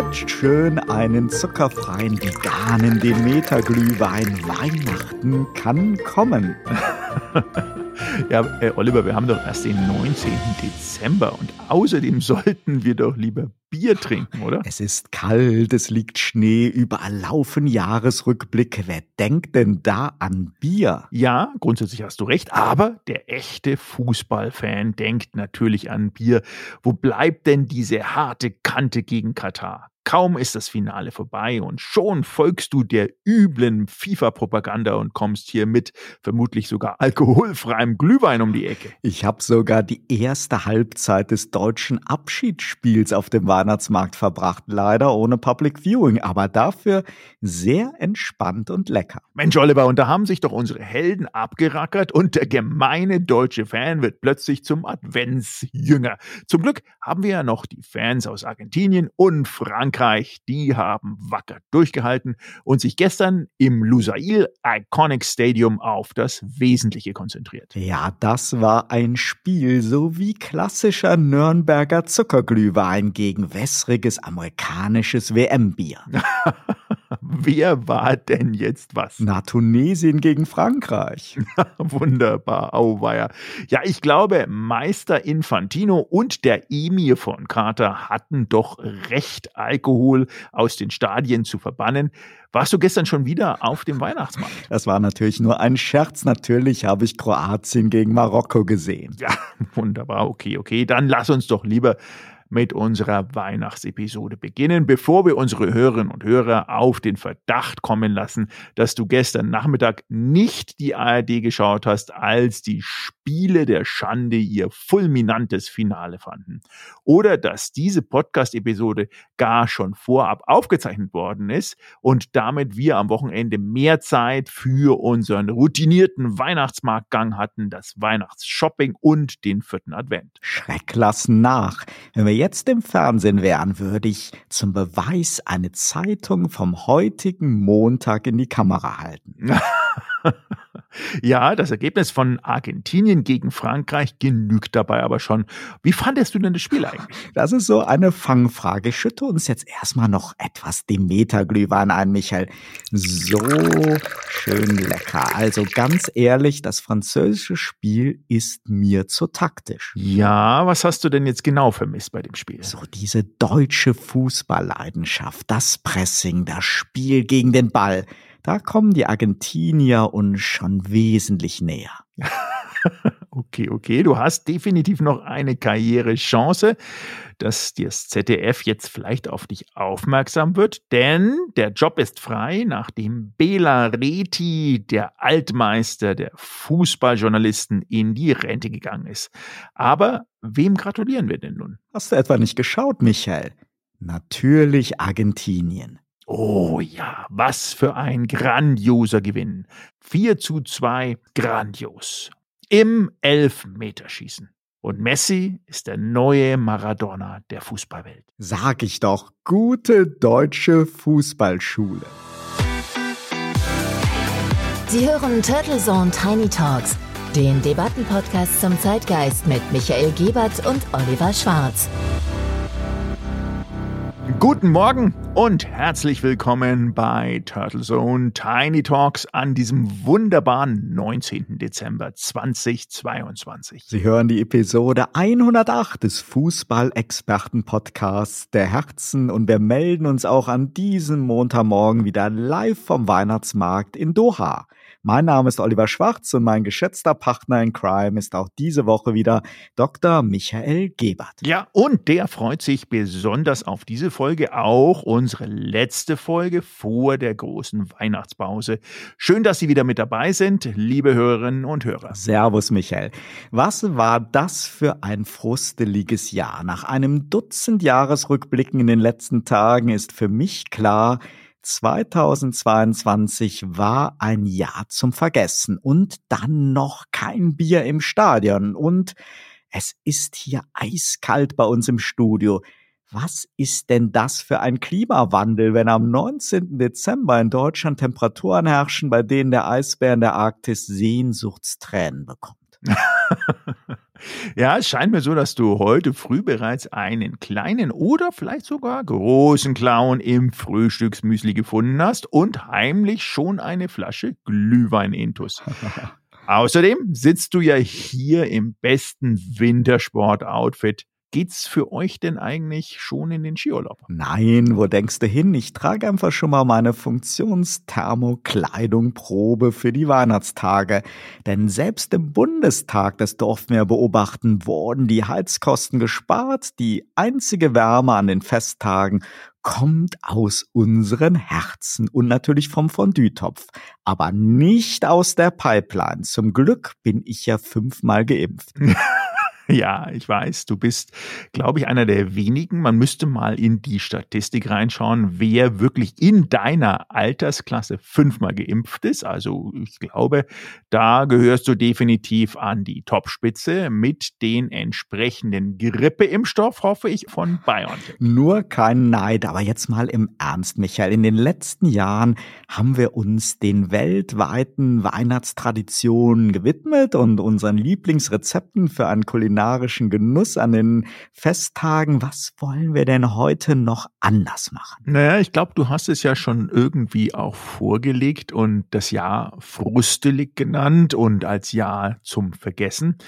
jetzt schön einen zuckerfreien veganen Demeter-Glühwein. Weihnachten kann kommen. Ja, äh, Oliver, wir haben doch erst den 19. Dezember und außerdem sollten wir doch lieber Bier trinken, oder? Es ist kalt, es liegt Schnee, überall laufen Jahresrückblicke. Wer denkt denn da an Bier? Ja, grundsätzlich hast du recht, aber der echte Fußballfan denkt natürlich an Bier. Wo bleibt denn diese harte Kante gegen Katar? Kaum ist das Finale vorbei und schon folgst du der üblen FIFA-Propaganda und kommst hier mit vermutlich sogar alkoholfreiem Glühwein um die Ecke. Ich habe sogar die erste Halbzeit des deutschen Abschiedsspiels auf dem Weihnachtsmarkt verbracht, leider ohne Public Viewing, aber dafür sehr entspannt und lecker. Mensch, Oliver, und da haben sich doch unsere Helden abgerackert und der gemeine deutsche Fan wird plötzlich zum Adventsjünger. Zum Glück haben wir ja noch die Fans aus Argentinien und Frankreich Frankreich, die haben wacker durchgehalten und sich gestern im Lusail Iconic Stadium auf das Wesentliche konzentriert. Ja, das war ein Spiel, so wie klassischer Nürnberger Zuckerglühwein gegen wässriges amerikanisches WM-Bier. Wer war denn jetzt was? Na, Tunesien gegen Frankreich. Wunderbar, auweia. Ja, ich glaube, Meister Infantino und der Emir von Carter hatten doch recht, Alkohol aus den Stadien zu verbannen. Warst du gestern schon wieder auf dem Weihnachtsmarkt? Das war natürlich nur ein Scherz. Natürlich habe ich Kroatien gegen Marokko gesehen. Ja, wunderbar. Okay, okay. Dann lass uns doch lieber mit unserer Weihnachtsepisode beginnen, bevor wir unsere Hörerinnen und Hörer auf den Verdacht kommen lassen, dass du gestern Nachmittag nicht die ARD geschaut hast, als die Spiele der Schande ihr fulminantes Finale fanden. Oder dass diese Podcast-Episode gar schon vorab aufgezeichnet worden ist und damit wir am Wochenende mehr Zeit für unseren routinierten Weihnachtsmarktgang hatten, das Weihnachtsshopping und den vierten Advent. Schreck lassen nach. Wenn wir jetzt im Fernsehen wären, würde ich zum Beweis eine Zeitung vom heutigen Montag in die Kamera halten. ja, das Ergebnis von Argentinien gegen Frankreich genügt dabei aber schon. Wie fandest du denn das Spiel eigentlich? Das ist so eine Fangfrage. Schütte uns jetzt erstmal noch etwas Demeter-Glühwein ein, Michael. So schön lecker. Also ganz ehrlich, das französische Spiel ist mir zu taktisch. Ja, was hast du denn jetzt genau vermisst bei dem Spiel? So diese deutsche Fußballleidenschaft, das Pressing, das Spiel gegen den Ball. Da kommen die Argentinier uns schon wesentlich näher. okay, okay, du hast definitiv noch eine Karrierechance, dass das ZDF jetzt vielleicht auf dich aufmerksam wird, denn der Job ist frei, nachdem Bela Reti, der Altmeister der Fußballjournalisten, in die Rente gegangen ist. Aber wem gratulieren wir denn nun? Hast du etwa nicht geschaut, Michael? Natürlich Argentinien. Oh ja, was für ein grandioser Gewinn. 4 zu 2, grandios. Im Elfmeterschießen. Und Messi ist der neue Maradona der Fußballwelt. Sag ich doch, gute deutsche Fußballschule. Sie hören Turtle Zone Tiny Talks, den Debattenpodcast zum Zeitgeist mit Michael Gebert und Oliver Schwarz. Guten Morgen und herzlich willkommen bei Turtle Zone Tiny Talks an diesem wunderbaren 19. Dezember 2022. Sie hören die Episode 108 des Fußball-Experten-Podcasts der Herzen und wir melden uns auch an diesem Montagmorgen wieder live vom Weihnachtsmarkt in Doha. Mein Name ist Oliver Schwarz und mein geschätzter Partner in Crime ist auch diese Woche wieder Dr. Michael Gebert. Ja, und der freut sich besonders auf diese Folge, auch unsere letzte Folge vor der großen Weihnachtspause. Schön, dass Sie wieder mit dabei sind, liebe Hörerinnen und Hörer. Servus, Michael. Was war das für ein frusteliges Jahr? Nach einem Dutzend Jahresrückblicken in den letzten Tagen ist für mich klar, 2022 war ein Jahr zum Vergessen und dann noch kein Bier im Stadion und es ist hier eiskalt bei uns im Studio. Was ist denn das für ein Klimawandel, wenn am 19. Dezember in Deutschland Temperaturen herrschen, bei denen der Eisbär in der Arktis Sehnsuchtstränen bekommt? Ja, es scheint mir so, dass du heute früh bereits einen kleinen oder vielleicht sogar großen Clown im Frühstücksmüsli gefunden hast und heimlich schon eine Flasche Glühwein intus. Außerdem sitzt du ja hier im besten Wintersport-Outfit Geht's für euch denn eigentlich schon in den Skiurlaub? Nein, wo denkst du hin? Ich trage einfach schon mal meine Funktionsthermokleidung-Probe für die Weihnachtstage. Denn selbst im Bundestag, das durften wir beobachten, wurden die Heizkosten gespart. Die einzige Wärme an den Festtagen kommt aus unseren Herzen und natürlich vom Fondue-Topf, aber nicht aus der Pipeline. Zum Glück bin ich ja fünfmal geimpft. Ja, ich weiß, du bist, glaube ich, einer der wenigen. Man müsste mal in die Statistik reinschauen, wer wirklich in deiner Altersklasse fünfmal geimpft ist. Also ich glaube, da gehörst du definitiv an die Topspitze mit den entsprechenden Grippeimpfstoff, hoffe ich, von Bayern. Nur kein Neid, aber jetzt mal im Ernst, Michael. In den letzten Jahren haben wir uns den weltweiten Weihnachtstraditionen gewidmet und unseren Lieblingsrezepten für einen Kulinar kulinarischen Genuss an den Festtagen. Was wollen wir denn heute noch anders machen? Naja, ich glaube, du hast es ja schon irgendwie auch vorgelegt und das Jahr frustelig genannt und als Jahr zum Vergessen.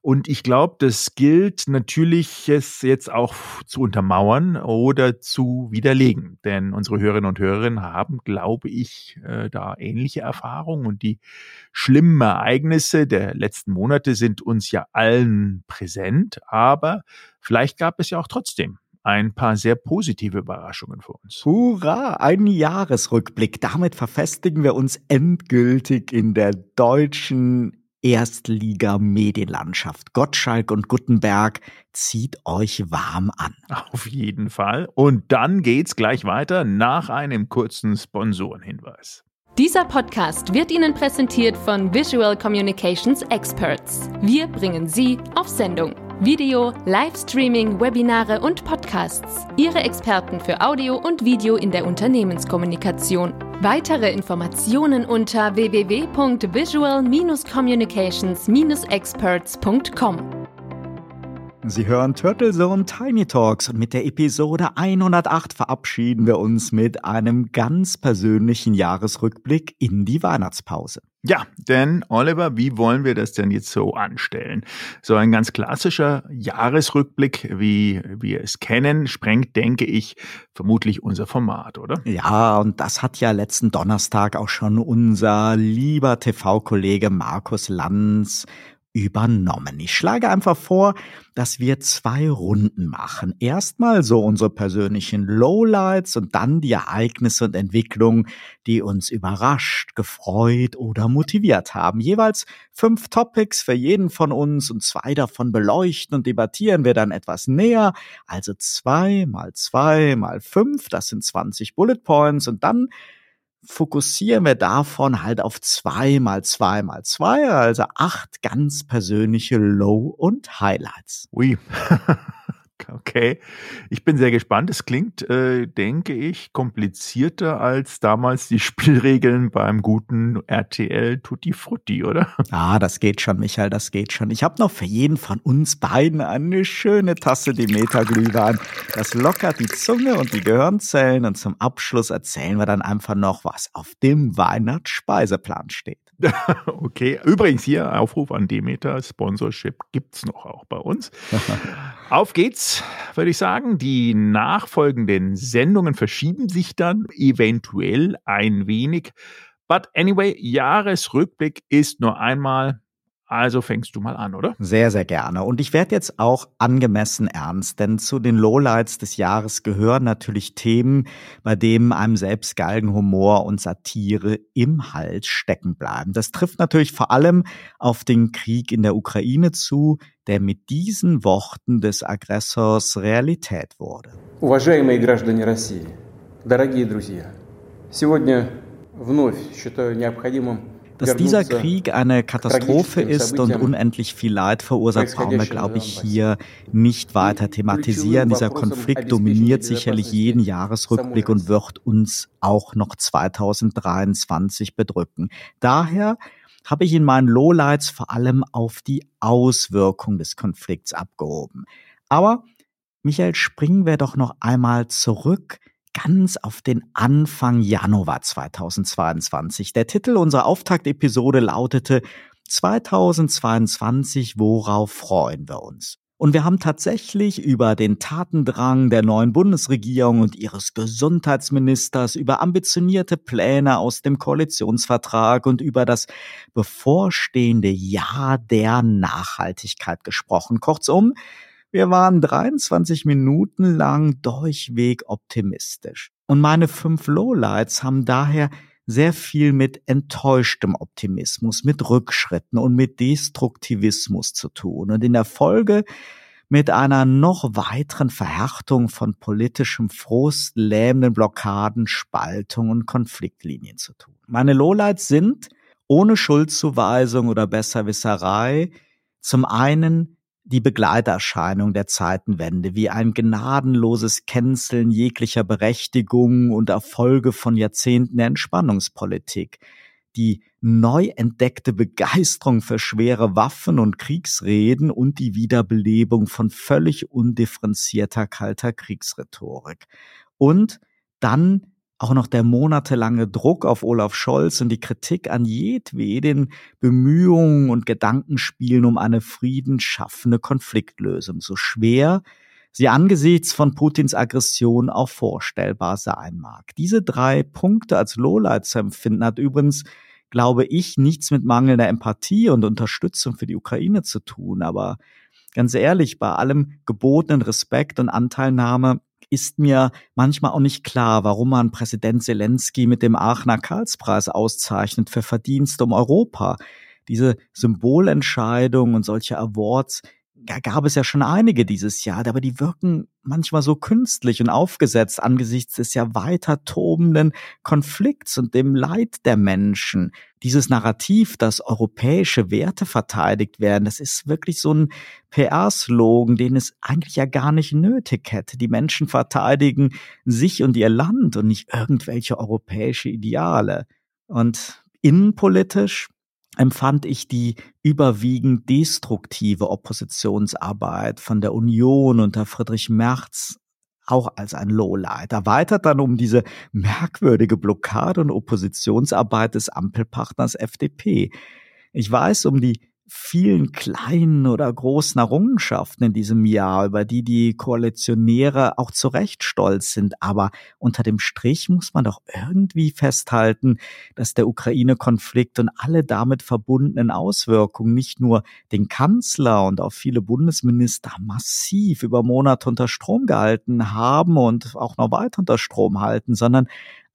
Und ich glaube, das gilt natürlich, es jetzt auch zu untermauern oder zu widerlegen. Denn unsere Hörerinnen und Hörer haben, glaube ich, äh, da ähnliche Erfahrungen. Und die schlimmen Ereignisse der letzten Monate sind uns ja allen präsent. Aber vielleicht gab es ja auch trotzdem ein paar sehr positive Überraschungen für uns. Hurra, ein Jahresrückblick. Damit verfestigen wir uns endgültig in der deutschen Erstliga-Medienlandschaft. Gottschalk und Guttenberg zieht euch warm an. Auf jeden Fall. Und dann geht's gleich weiter nach einem kurzen Sponsorenhinweis. Dieser Podcast wird Ihnen präsentiert von Visual Communications Experts. Wir bringen Sie auf Sendung. Video, Livestreaming, Webinare und Podcasts. Ihre Experten für Audio und Video in der Unternehmenskommunikation. Weitere Informationen unter www.visual-communications-experts.com. Sie hören Turtle Zone Tiny Talks und mit der Episode 108 verabschieden wir uns mit einem ganz persönlichen Jahresrückblick in die Weihnachtspause. Ja, denn Oliver, wie wollen wir das denn jetzt so anstellen? So ein ganz klassischer Jahresrückblick, wie wir es kennen, sprengt, denke ich, vermutlich unser Format, oder? Ja, und das hat ja letzten Donnerstag auch schon unser lieber TV-Kollege Markus Lanz übernommen. Ich schlage einfach vor, dass wir zwei Runden machen. Erstmal so unsere persönlichen Lowlights und dann die Ereignisse und Entwicklungen, die uns überrascht, gefreut oder motiviert haben. Jeweils fünf Topics für jeden von uns und zwei davon beleuchten und debattieren wir dann etwas näher. Also zwei mal zwei mal fünf, das sind 20 Bullet Points und dann fokussieren wir davon halt auf zwei mal zwei mal zwei, also acht ganz persönliche Low- und Highlights. Ui. Okay, ich bin sehr gespannt. Es klingt, äh, denke ich, komplizierter als damals die Spielregeln beim guten RTL Tutti Frutti, oder? Ah, das geht schon, Michael, das geht schon. Ich habe noch für jeden von uns beiden eine schöne Tasse Demeter-Glühwein. Das lockert die Zunge und die Gehirnzellen und zum Abschluss erzählen wir dann einfach noch, was auf dem Weihnachtsspeiseplan steht. okay, übrigens hier Aufruf an Demeter, Sponsorship gibt's noch auch bei uns. Auf geht's, würde ich sagen. Die nachfolgenden Sendungen verschieben sich dann eventuell ein wenig. But anyway, Jahresrückblick ist nur einmal also fängst du mal an, oder? Sehr, sehr gerne. Und ich werde jetzt auch angemessen ernst, denn zu den Lowlights des Jahres gehören natürlich Themen, bei denen einem selbst Galgenhumor und Satire im Hals stecken bleiben. Das trifft natürlich vor allem auf den Krieg in der Ukraine zu, der mit diesen Worten des Aggressors Realität wurde. Уважаемые граждане России, дорогие друзья, сегодня вновь считаю необходимым dass dieser Krieg eine Katastrophe ist und unendlich viel Leid verursacht, brauchen wir, glaube ich, hier nicht weiter thematisieren. Dieser Konflikt dominiert sicherlich jeden Jahresrückblick und wird uns auch noch 2023 bedrücken. Daher habe ich in meinen Lowlights vor allem auf die Auswirkung des Konflikts abgehoben. Aber Michael, springen wir doch noch einmal zurück ganz auf den Anfang Januar 2022. Der Titel unserer Auftaktepisode lautete 2022, worauf freuen wir uns? Und wir haben tatsächlich über den Tatendrang der neuen Bundesregierung und ihres Gesundheitsministers, über ambitionierte Pläne aus dem Koalitionsvertrag und über das bevorstehende Jahr der Nachhaltigkeit gesprochen. Kurzum, wir waren 23 Minuten lang durchweg optimistisch. Und meine fünf Lowlights haben daher sehr viel mit enttäuschtem Optimismus, mit Rückschritten und mit Destruktivismus zu tun. Und in der Folge mit einer noch weiteren Verhärtung von politischem Frust, lähmenden Blockaden, Spaltung und Konfliktlinien zu tun. Meine Lowlights sind ohne Schuldzuweisung oder Besserwisserei zum einen die Begleiterscheinung der Zeitenwende, wie ein gnadenloses Canceln jeglicher Berechtigung und Erfolge von Jahrzehnten der Entspannungspolitik, die neu entdeckte Begeisterung für schwere Waffen und Kriegsreden und die Wiederbelebung von völlig undifferenzierter kalter Kriegsrhetorik. Und dann auch noch der monatelange Druck auf Olaf Scholz und die Kritik an jedweden Bemühungen und Gedankenspielen um eine friedensschaffende Konfliktlösung, so schwer sie angesichts von Putins Aggression auch vorstellbar sein mag. Diese drei Punkte als Lowlight zu empfinden hat übrigens glaube ich, nichts mit mangelnder Empathie und Unterstützung für die Ukraine zu tun. Aber ganz ehrlich, bei allem gebotenen Respekt und Anteilnahme ist mir manchmal auch nicht klar, warum man Präsident Zelensky mit dem Aachener Karlspreis auszeichnet für Verdienste um Europa. Diese Symbolentscheidung und solche Awards gab es ja schon einige dieses Jahr, aber die wirken manchmal so künstlich und aufgesetzt angesichts des ja weiter tobenden Konflikts und dem Leid der Menschen. Dieses Narrativ, dass europäische Werte verteidigt werden, das ist wirklich so ein PR-Slogan, den es eigentlich ja gar nicht nötig hätte. Die Menschen verteidigen sich und ihr Land und nicht irgendwelche europäische Ideale. Und innenpolitisch empfand ich die überwiegend destruktive Oppositionsarbeit von der Union unter Friedrich Merz auch als ein Lowlight. Erweitert dann um diese merkwürdige Blockade und Oppositionsarbeit des Ampelpartners FDP. Ich weiß um die vielen kleinen oder großen Errungenschaften in diesem Jahr, über die die Koalitionäre auch zu Recht stolz sind. Aber unter dem Strich muss man doch irgendwie festhalten, dass der Ukraine-Konflikt und alle damit verbundenen Auswirkungen nicht nur den Kanzler und auch viele Bundesminister massiv über Monate unter Strom gehalten haben und auch noch weiter unter Strom halten, sondern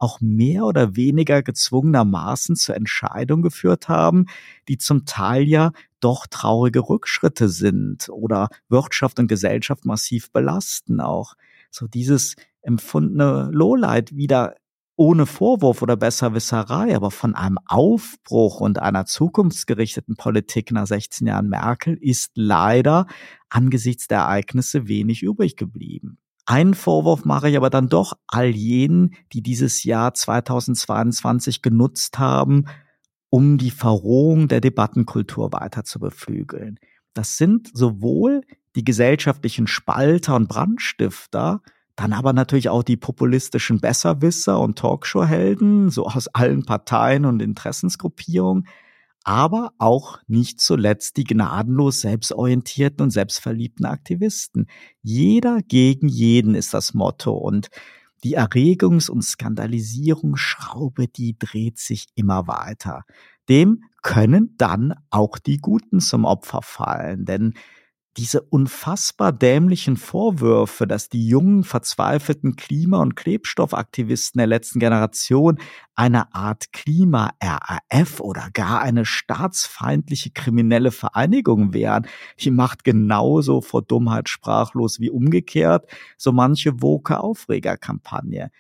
auch mehr oder weniger gezwungenermaßen zur Entscheidung geführt haben, die zum Teil ja doch traurige Rückschritte sind oder Wirtschaft und Gesellschaft massiv belasten auch. So dieses empfundene Lowlight wieder ohne Vorwurf oder Besserwisserei, aber von einem Aufbruch und einer zukunftsgerichteten Politik nach 16 Jahren Merkel ist leider angesichts der Ereignisse wenig übrig geblieben. Einen Vorwurf mache ich aber dann doch all jenen, die dieses Jahr 2022 genutzt haben, um die Verrohung der Debattenkultur weiter zu beflügeln. Das sind sowohl die gesellschaftlichen Spalter und Brandstifter, dann aber natürlich auch die populistischen Besserwisser und Talkshow-Helden, so aus allen Parteien und Interessensgruppierungen, aber auch nicht zuletzt die gnadenlos selbstorientierten und selbstverliebten Aktivisten. Jeder gegen jeden ist das Motto und die Erregungs- und Skandalisierungsschraube, die dreht sich immer weiter. Dem können dann auch die Guten zum Opfer fallen, denn diese unfassbar dämlichen Vorwürfe, dass die jungen, verzweifelten Klima- und Klebstoffaktivisten der letzten Generation eine Art Klima-RAF oder gar eine staatsfeindliche kriminelle Vereinigung wären, die macht genauso vor Dummheit sprachlos wie umgekehrt so manche woke Aufregerkampagne.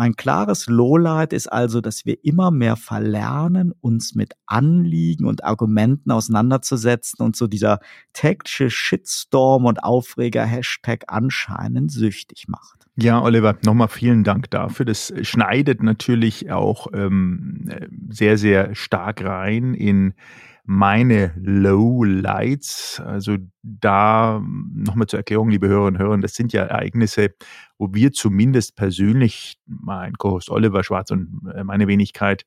Mein klares Lowlight ist also, dass wir immer mehr verlernen, uns mit Anliegen und Argumenten auseinanderzusetzen und so dieser taktische Shitstorm und Aufreger-Hashtag anscheinend süchtig macht. Ja, Oliver, nochmal vielen Dank dafür. Das schneidet natürlich auch ähm, sehr, sehr stark rein in meine Lowlights. Also da nochmal zur Erklärung, liebe Hörerinnen und Hörer, das sind ja Ereignisse, wo wir zumindest persönlich, mein Co-Host Oliver Schwarz und äh, meine Wenigkeit,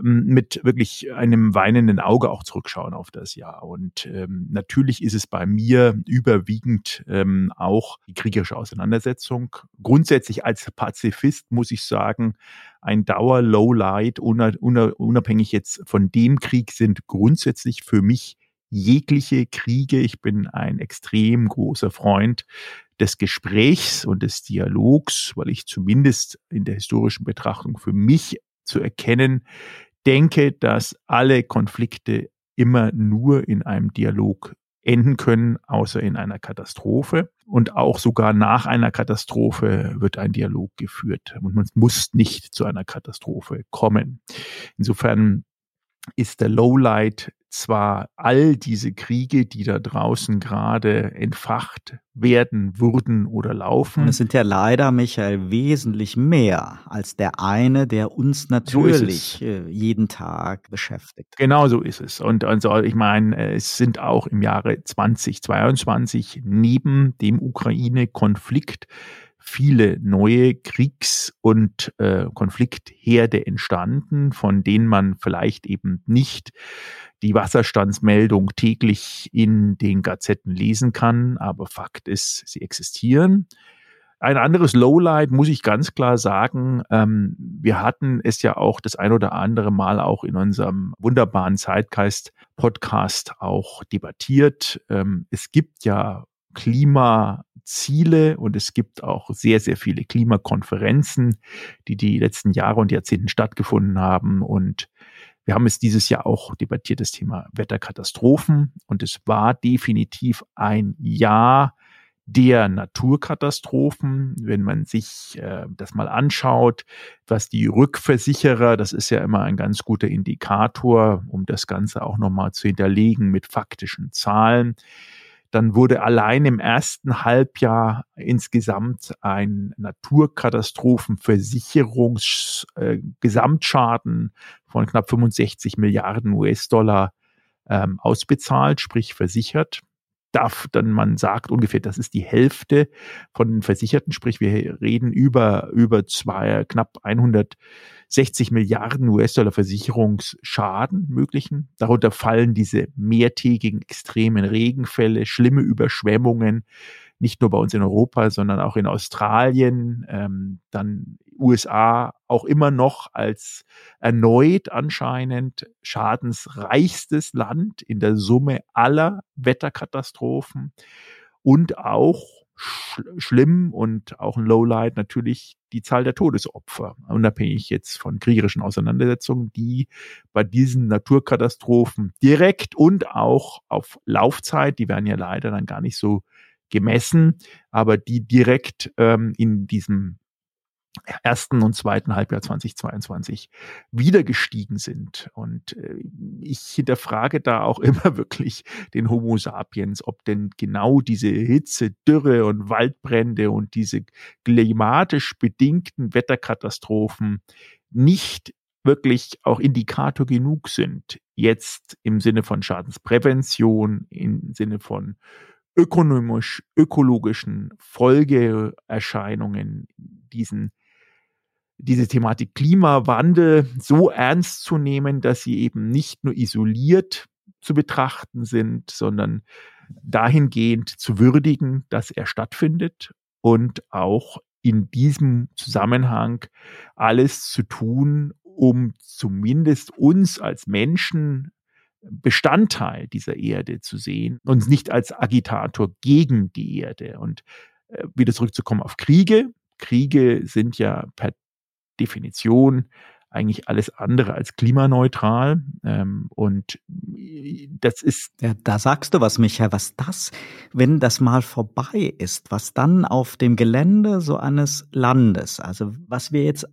mit wirklich einem weinenden Auge auch zurückschauen auf das Jahr. Und ähm, natürlich ist es bei mir überwiegend ähm, auch die kriegerische Auseinandersetzung. Grundsätzlich als Pazifist muss ich sagen, ein Dauer-Lowlight, unabhängig jetzt von dem Krieg, sind grundsätzlich für mich jegliche Kriege. Ich bin ein extrem großer Freund des Gesprächs und des Dialogs, weil ich zumindest in der historischen Betrachtung für mich zu erkennen denke, dass alle Konflikte immer nur in einem Dialog enden können, außer in einer Katastrophe. Und auch sogar nach einer Katastrophe wird ein Dialog geführt. Und man muss nicht zu einer Katastrophe kommen. Insofern ist der Lowlight zwar all diese Kriege, die da draußen gerade entfacht werden, wurden oder laufen. Es sind ja leider, Michael, wesentlich mehr als der eine, der uns natürlich so jeden Tag beschäftigt. Genau so ist es. Und also ich meine, es sind auch im Jahre 2022 neben dem Ukraine-Konflikt viele neue Kriegs- und äh, Konfliktherde entstanden, von denen man vielleicht eben nicht die Wasserstandsmeldung täglich in den Gazetten lesen kann, aber Fakt ist, sie existieren. Ein anderes Lowlight muss ich ganz klar sagen. Ähm, wir hatten es ja auch das ein oder andere Mal auch in unserem wunderbaren Zeitgeist-Podcast auch debattiert. Ähm, es gibt ja Klimaziele und es gibt auch sehr, sehr viele Klimakonferenzen, die die letzten Jahre und Jahrzehnten stattgefunden haben. Und wir haben es dieses Jahr auch debattiert, das Thema Wetterkatastrophen. Und es war definitiv ein Jahr der Naturkatastrophen. Wenn man sich äh, das mal anschaut, was die Rückversicherer, das ist ja immer ein ganz guter Indikator, um das Ganze auch nochmal zu hinterlegen mit faktischen Zahlen dann wurde allein im ersten Halbjahr insgesamt ein Naturkatastrophenversicherungsgesamtschaden äh, von knapp 65 Milliarden US-Dollar ähm, ausbezahlt, sprich versichert darf dann man sagt ungefähr, das ist die Hälfte von den Versicherten, sprich wir reden über über zwei knapp 160 Milliarden US-Dollar Versicherungsschaden möglichen. Darunter fallen diese mehrtägigen extremen Regenfälle, schlimme Überschwemmungen, nicht nur bei uns in Europa, sondern auch in Australien, ähm, dann USA auch immer noch als erneut anscheinend schadensreichstes Land in der Summe aller Wetterkatastrophen und auch sch schlimm und auch ein Lowlight natürlich die Zahl der Todesopfer, unabhängig jetzt von kriegerischen Auseinandersetzungen, die bei diesen Naturkatastrophen direkt und auch auf Laufzeit, die werden ja leider dann gar nicht so gemessen, aber die direkt ähm, in diesem ersten und zweiten Halbjahr 2022 wieder gestiegen sind. Und äh, ich hinterfrage da auch immer wirklich den Homo sapiens, ob denn genau diese Hitze, Dürre und Waldbrände und diese klimatisch bedingten Wetterkatastrophen nicht wirklich auch Indikator genug sind, jetzt im Sinne von Schadensprävention, im Sinne von ökonomisch, ökologischen Folgeerscheinungen, diesen, diese Thematik Klimawandel so ernst zu nehmen, dass sie eben nicht nur isoliert zu betrachten sind, sondern dahingehend zu würdigen, dass er stattfindet und auch in diesem Zusammenhang alles zu tun, um zumindest uns als Menschen Bestandteil dieser Erde zu sehen und nicht als Agitator gegen die Erde. Und äh, wieder zurückzukommen auf Kriege. Kriege sind ja per Definition eigentlich alles andere als klimaneutral. Ähm, und das ist. Ja, da sagst du was, Michael, was das, wenn das mal vorbei ist, was dann auf dem Gelände so eines Landes, also was wir jetzt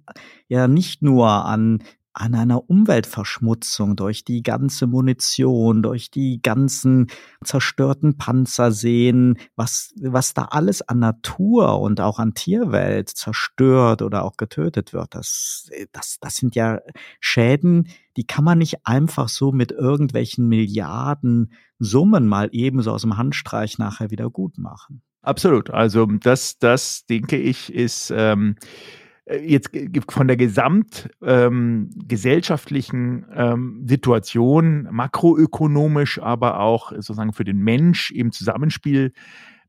ja nicht nur an an einer Umweltverschmutzung durch die ganze Munition, durch die ganzen zerstörten Panzer sehen, was, was da alles an Natur und auch an Tierwelt zerstört oder auch getötet wird. Das, das, das sind ja Schäden, die kann man nicht einfach so mit irgendwelchen Milliarden Summen mal ebenso aus dem Handstreich nachher wieder gut machen. Absolut. Also das, das denke ich, ist ähm, äh, jetzt von der gesamtgesellschaftlichen ähm, ähm, Situation, makroökonomisch, aber auch sozusagen für den Mensch im Zusammenspiel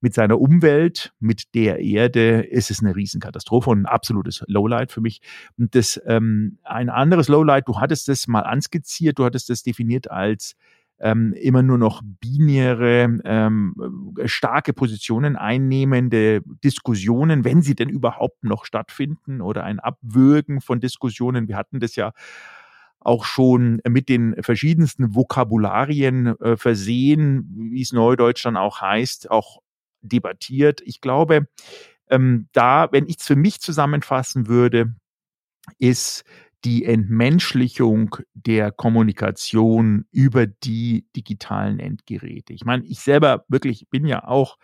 mit seiner Umwelt, mit der Erde, ist es eine Riesenkatastrophe und ein absolutes Lowlight für mich. Und das ähm, ein anderes Lowlight, du hattest das mal anskizziert, du hattest das definiert als ähm, immer nur noch binäre, ähm, starke Positionen einnehmende Diskussionen, wenn sie denn überhaupt noch stattfinden oder ein Abwürgen von Diskussionen. Wir hatten das ja auch schon mit den verschiedensten Vokabularien äh, versehen, wie es Neudeutsch dann auch heißt, auch debattiert. Ich glaube, ähm, da, wenn ich es für mich zusammenfassen würde, ist die Entmenschlichung der Kommunikation über die digitalen Endgeräte. Ich meine, ich selber wirklich bin ja auch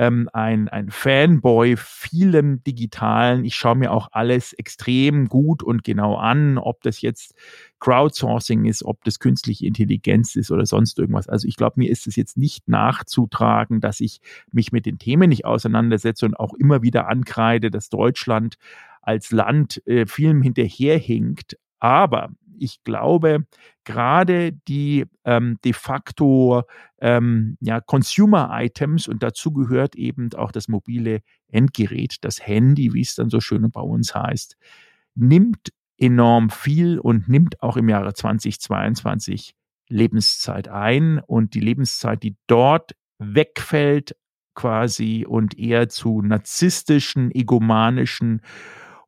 ähm, ein, ein Fanboy vielem Digitalen. Ich schaue mir auch alles extrem gut und genau an, ob das jetzt Crowdsourcing ist, ob das künstliche Intelligenz ist oder sonst irgendwas. Also ich glaube, mir ist es jetzt nicht nachzutragen, dass ich mich mit den Themen nicht auseinandersetze und auch immer wieder ankreide, dass Deutschland als Land äh, vielem hinterherhinkt. Aber ich glaube, gerade die ähm, de facto ähm, ja, Consumer-Items und dazu gehört eben auch das mobile Endgerät, das Handy, wie es dann so schön bei uns heißt, nimmt enorm viel und nimmt auch im Jahre 2022 Lebenszeit ein und die Lebenszeit, die dort wegfällt quasi und eher zu narzisstischen, egomanischen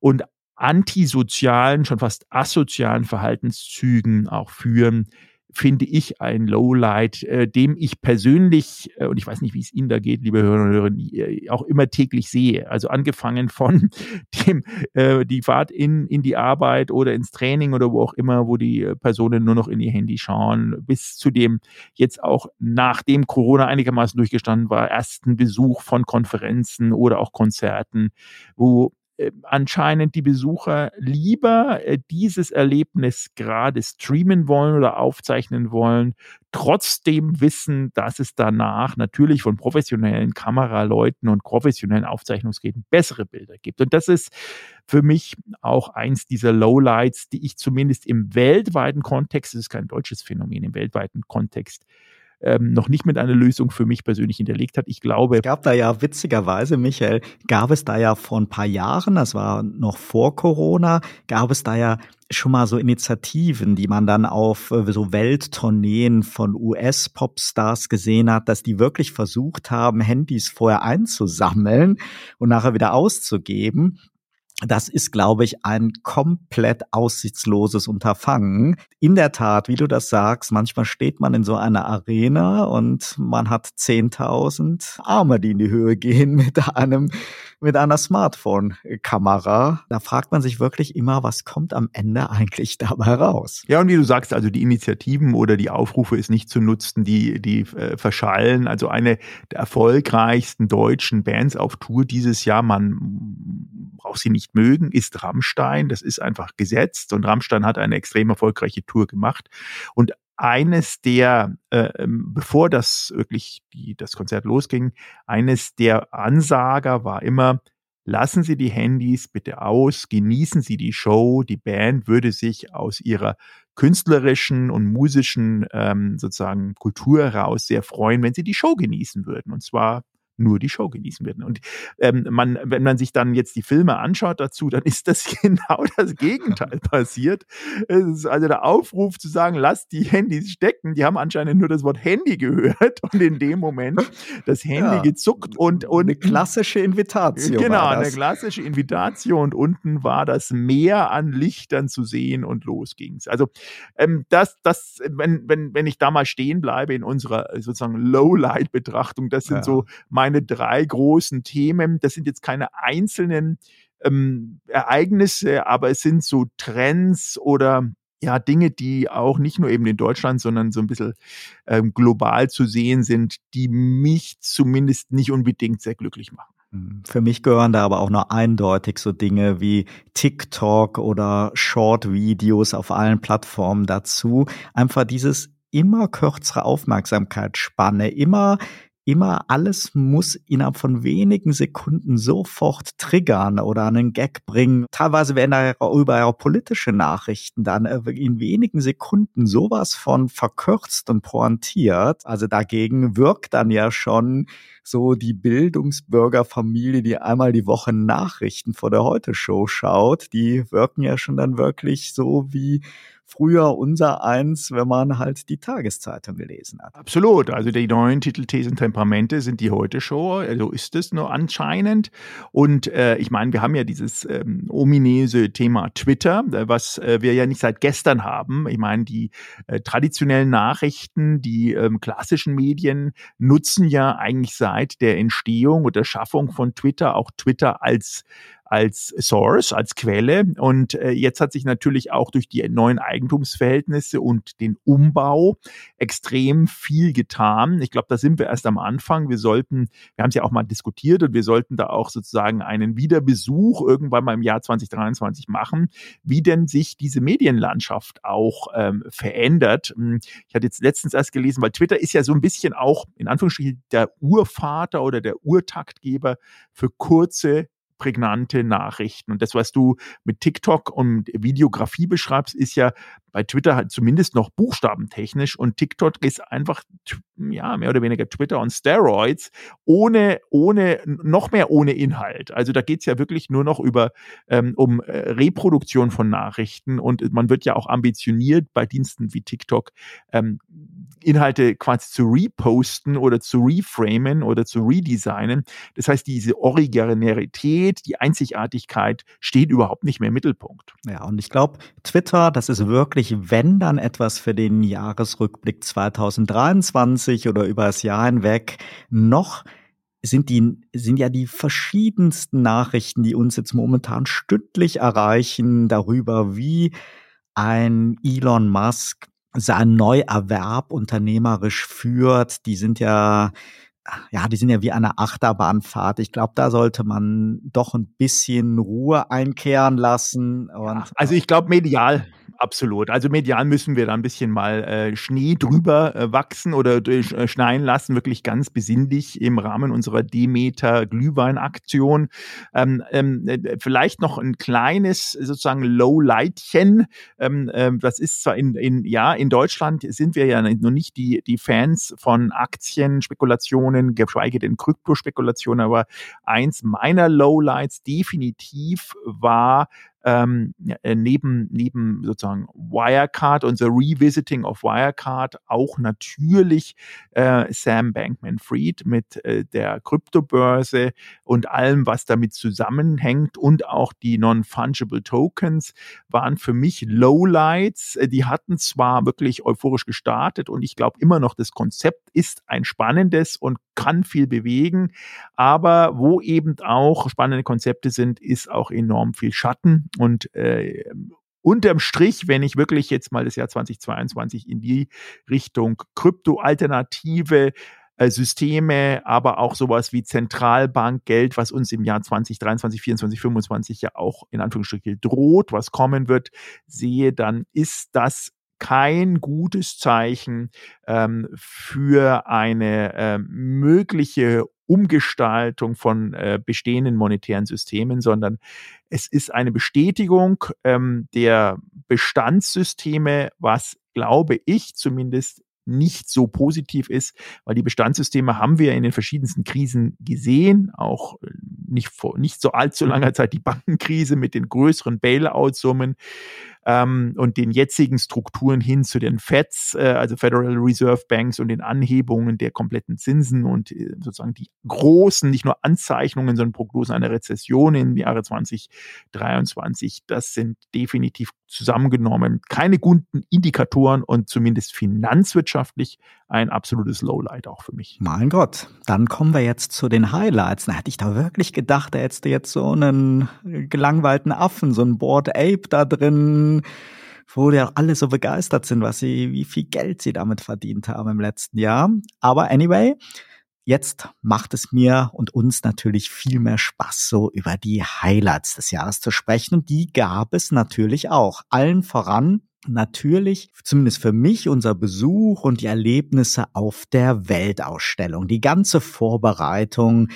und antisozialen, schon fast asozialen Verhaltenszügen auch führen, finde ich ein Lowlight, äh, dem ich persönlich, äh, und ich weiß nicht, wie es Ihnen da geht, liebe Hörerinnen und Hörer, äh, auch immer täglich sehe. Also angefangen von dem, äh, die Fahrt in, in die Arbeit oder ins Training oder wo auch immer, wo die Personen nur noch in ihr Handy schauen, bis zu dem jetzt auch nachdem Corona einigermaßen durchgestanden war, ersten Besuch von Konferenzen oder auch Konzerten, wo äh, anscheinend die Besucher lieber äh, dieses Erlebnis gerade streamen wollen oder aufzeichnen wollen, trotzdem wissen, dass es danach natürlich von professionellen Kameraleuten und professionellen Aufzeichnungsgeräten bessere Bilder gibt. Und das ist für mich auch eins dieser Lowlights, die ich zumindest im weltweiten Kontext, das ist kein deutsches Phänomen, im weltweiten Kontext ähm, noch nicht mit einer Lösung für mich persönlich hinterlegt hat. Ich glaube. Es gab da ja witzigerweise, Michael, gab es da ja vor ein paar Jahren, das war noch vor Corona, gab es da ja schon mal so Initiativen, die man dann auf äh, so Welttourneen von US-Popstars gesehen hat, dass die wirklich versucht haben, Handys vorher einzusammeln und nachher wieder auszugeben das ist, glaube ich, ein komplett aussichtsloses Unterfangen. In der Tat, wie du das sagst, manchmal steht man in so einer Arena und man hat 10.000 Arme, die in die Höhe gehen mit einem, mit einer Smartphone-Kamera. Da fragt man sich wirklich immer, was kommt am Ende eigentlich dabei raus? Ja, und wie du sagst, also die Initiativen oder die Aufrufe ist nicht zu nutzen, die, die äh, verschallen. Also eine der erfolgreichsten deutschen Bands auf Tour dieses Jahr, man braucht sie nicht mögen, ist Rammstein. Das ist einfach gesetzt und Rammstein hat eine extrem erfolgreiche Tour gemacht. Und eines der, äh, ähm, bevor das wirklich die, das Konzert losging, eines der Ansager war immer, lassen Sie die Handys bitte aus, genießen Sie die Show. Die Band würde sich aus ihrer künstlerischen und musischen ähm, sozusagen Kultur heraus sehr freuen, wenn sie die Show genießen würden. Und zwar nur die Show genießen werden. Und ähm, man, wenn man sich dann jetzt die Filme anschaut dazu, dann ist das genau das Gegenteil passiert. also der Aufruf zu sagen, lasst die Handys stecken, die haben anscheinend nur das Wort Handy gehört und in dem Moment das Handy ja, gezuckt und, und eine klassische Invitation. Genau, eine klassische Invitation und unten war das Meer an Lichtern zu sehen und los ging's. Also ähm, das, das, wenn, wenn, wenn ich da mal stehen bleibe in unserer sozusagen Lowlight-Betrachtung, das sind ja. so meine drei großen Themen. Das sind jetzt keine einzelnen ähm, Ereignisse, aber es sind so Trends oder ja, Dinge, die auch nicht nur eben in Deutschland, sondern so ein bisschen ähm, global zu sehen sind, die mich zumindest nicht unbedingt sehr glücklich machen. Hm, für mich gehören da aber auch noch eindeutig so Dinge wie TikTok oder Short-Videos auf allen Plattformen dazu. Einfach dieses immer kürzere Aufmerksamkeitsspanne, immer immer alles muss innerhalb von wenigen Sekunden sofort triggern oder einen Gag bringen. Teilweise werden da über auch politische Nachrichten dann äh, in wenigen Sekunden sowas von verkürzt und pointiert. Also dagegen wirkt dann ja schon so die Bildungsbürgerfamilie, die einmal die Woche Nachrichten vor der Heute-Show schaut, die wirken ja schon dann wirklich so wie früher unser eins, wenn man halt die Tageszeitung gelesen hat. Absolut. Also die neuen Titel Thesen Temperamente sind die Heute-Show. So ist es nur anscheinend. Und äh, ich meine, wir haben ja dieses ähm, ominöse Thema Twitter, äh, was äh, wir ja nicht seit gestern haben. Ich meine, die äh, traditionellen Nachrichten, die ähm, klassischen Medien nutzen ja eigentlich seit der Entstehung oder Schaffung von Twitter auch Twitter als als Source, als Quelle. Und äh, jetzt hat sich natürlich auch durch die neuen Eigentumsverhältnisse und den Umbau extrem viel getan. Ich glaube, da sind wir erst am Anfang. Wir sollten, wir haben es ja auch mal diskutiert und wir sollten da auch sozusagen einen Wiederbesuch irgendwann mal im Jahr 2023 machen, wie denn sich diese Medienlandschaft auch ähm, verändert. Hm, ich hatte jetzt letztens erst gelesen, weil Twitter ist ja so ein bisschen auch in Anführungsstrichen der Urvater oder der Urtaktgeber für kurze prägnante Nachrichten. Und das, was du mit TikTok und Videografie beschreibst, ist ja bei Twitter halt zumindest noch buchstabentechnisch und TikTok ist einfach ja mehr oder weniger Twitter on Steroids ohne ohne noch mehr ohne Inhalt. Also da geht's ja wirklich nur noch über ähm, um äh, Reproduktion von Nachrichten und man wird ja auch ambitioniert bei Diensten wie TikTok ähm, Inhalte quasi zu reposten oder zu reframen oder zu redesignen. Das heißt, diese Originalität, die Einzigartigkeit steht überhaupt nicht mehr im Mittelpunkt. Ja, und ich glaube, Twitter, das ist wirklich wenn dann etwas für den Jahresrückblick 2023 oder über das Jahr hinweg noch sind die, sind ja die verschiedensten Nachrichten, die uns jetzt momentan stündlich erreichen darüber, wie ein Elon Musk Neuerwerb unternehmerisch führt. Die sind ja, ja, die sind ja wie eine Achterbahnfahrt. Ich glaube, da sollte man doch ein bisschen Ruhe einkehren lassen. Ja, also ich glaube medial Absolut. Also medial müssen wir da ein bisschen mal äh, Schnee drüber äh, wachsen oder äh, schneien lassen, wirklich ganz besinnlich im Rahmen unserer Demeter Glühwein-Aktion. Ähm, ähm, äh, vielleicht noch ein kleines sozusagen Lowlightchen. Ähm, ähm, das ist zwar in, in, ja, in Deutschland sind wir ja noch nicht die, die Fans von Aktienspekulationen, geschweige denn Kryptospekulationen, aber eins meiner Lowlights definitiv war ähm, äh, neben, neben sozusagen Wirecard, unser Revisiting of Wirecard, auch natürlich äh, Sam Bankman-Fried mit äh, der Kryptobörse und allem, was damit zusammenhängt und auch die Non-Fungible Tokens waren für mich Lowlights. Äh, die hatten zwar wirklich euphorisch gestartet und ich glaube immer noch, das Konzept ist ein spannendes und kann viel bewegen, aber wo eben auch spannende Konzepte sind, ist auch enorm viel Schatten. Und äh, unterm Strich, wenn ich wirklich jetzt mal das Jahr 2022 in die Richtung Krypto-Alternative äh, Systeme, aber auch sowas wie Zentralbankgeld, was uns im Jahr 2023, 2024, 2025 ja auch in Anführungsstrichen droht, was kommen wird, sehe, dann ist das kein gutes Zeichen ähm, für eine äh, mögliche Umgestaltung von äh, bestehenden monetären Systemen, sondern es ist eine Bestätigung ähm, der Bestandssysteme, was, glaube ich, zumindest nicht so positiv ist, weil die Bestandssysteme haben wir in den verschiedensten Krisen gesehen, auch äh, nicht vor nicht so allzu langer Zeit die Bankenkrise mit den größeren Bailout-Summen ähm, und den jetzigen Strukturen hin zu den FEDs, äh, also Federal Reserve Banks und den Anhebungen der kompletten Zinsen und äh, sozusagen die großen, nicht nur Anzeichnungen, sondern Prognosen einer Rezession im Jahre 2023, das sind definitiv zusammengenommen keine guten Indikatoren und zumindest finanzwirtschaftlich ein absolutes Lowlight auch für mich. Mein Gott, dann kommen wir jetzt zu den Highlights. Da hätte ich da wirklich gedacht, da hättest du jetzt so einen gelangweilten Affen, so einen Board Ape da drin, wo ja alle so begeistert sind, was sie, wie viel Geld sie damit verdient haben im letzten Jahr. Aber anyway, Jetzt macht es mir und uns natürlich viel mehr Spaß, so über die Highlights des Jahres zu sprechen. Und die gab es natürlich auch. Allen voran natürlich, zumindest für mich, unser Besuch und die Erlebnisse auf der Weltausstellung. Die ganze Vorbereitung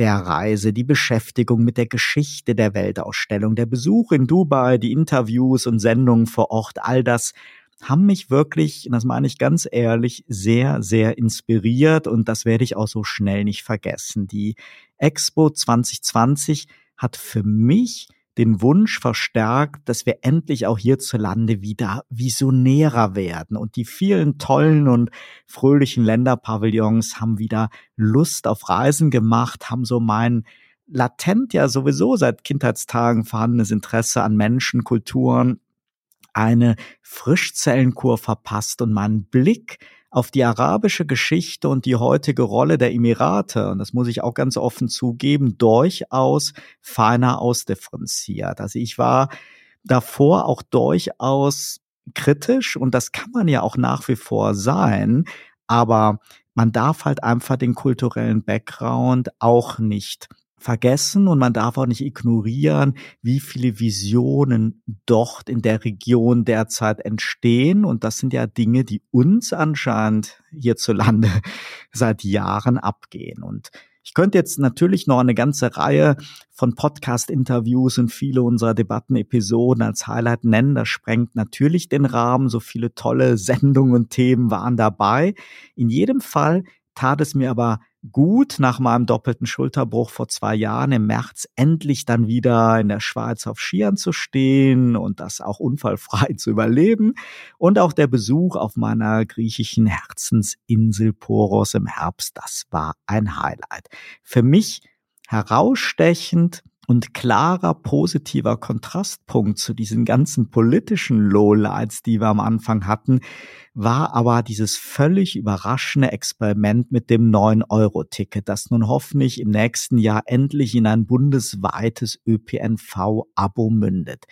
der Reise, die Beschäftigung mit der Geschichte der Weltausstellung, der Besuch in Dubai, die Interviews und Sendungen vor Ort, all das haben mich wirklich, das meine ich ganz ehrlich, sehr, sehr inspiriert und das werde ich auch so schnell nicht vergessen. Die Expo 2020 hat für mich den Wunsch verstärkt, dass wir endlich auch hierzulande wieder visionärer werden. Und die vielen tollen und fröhlichen Länderpavillons haben wieder Lust auf Reisen gemacht, haben so mein latent ja sowieso seit Kindheitstagen vorhandenes Interesse an Menschen, Kulturen eine Frischzellenkur verpasst und meinen Blick auf die arabische Geschichte und die heutige Rolle der Emirate, und das muss ich auch ganz offen zugeben, durchaus feiner ausdifferenziert. Also ich war davor auch durchaus kritisch und das kann man ja auch nach wie vor sein, aber man darf halt einfach den kulturellen Background auch nicht vergessen und man darf auch nicht ignorieren, wie viele Visionen dort in der Region derzeit entstehen. Und das sind ja Dinge, die uns anscheinend hierzulande seit Jahren abgehen. Und ich könnte jetzt natürlich noch eine ganze Reihe von Podcast-Interviews und viele unserer Debattenepisoden als Highlight nennen. Das sprengt natürlich den Rahmen. So viele tolle Sendungen und Themen waren dabei. In jedem Fall tat es mir aber gut nach meinem doppelten Schulterbruch vor zwei Jahren im März endlich dann wieder in der Schweiz auf Skiern zu stehen und das auch unfallfrei zu überleben und auch der Besuch auf meiner griechischen Herzensinsel Poros im Herbst, das war ein Highlight. Für mich herausstechend und klarer positiver Kontrastpunkt zu diesen ganzen politischen Lowlights, die wir am Anfang hatten, war aber dieses völlig überraschende Experiment mit dem 9-Euro-Ticket, das nun hoffentlich im nächsten Jahr endlich in ein bundesweites ÖPNV-Abo mündet.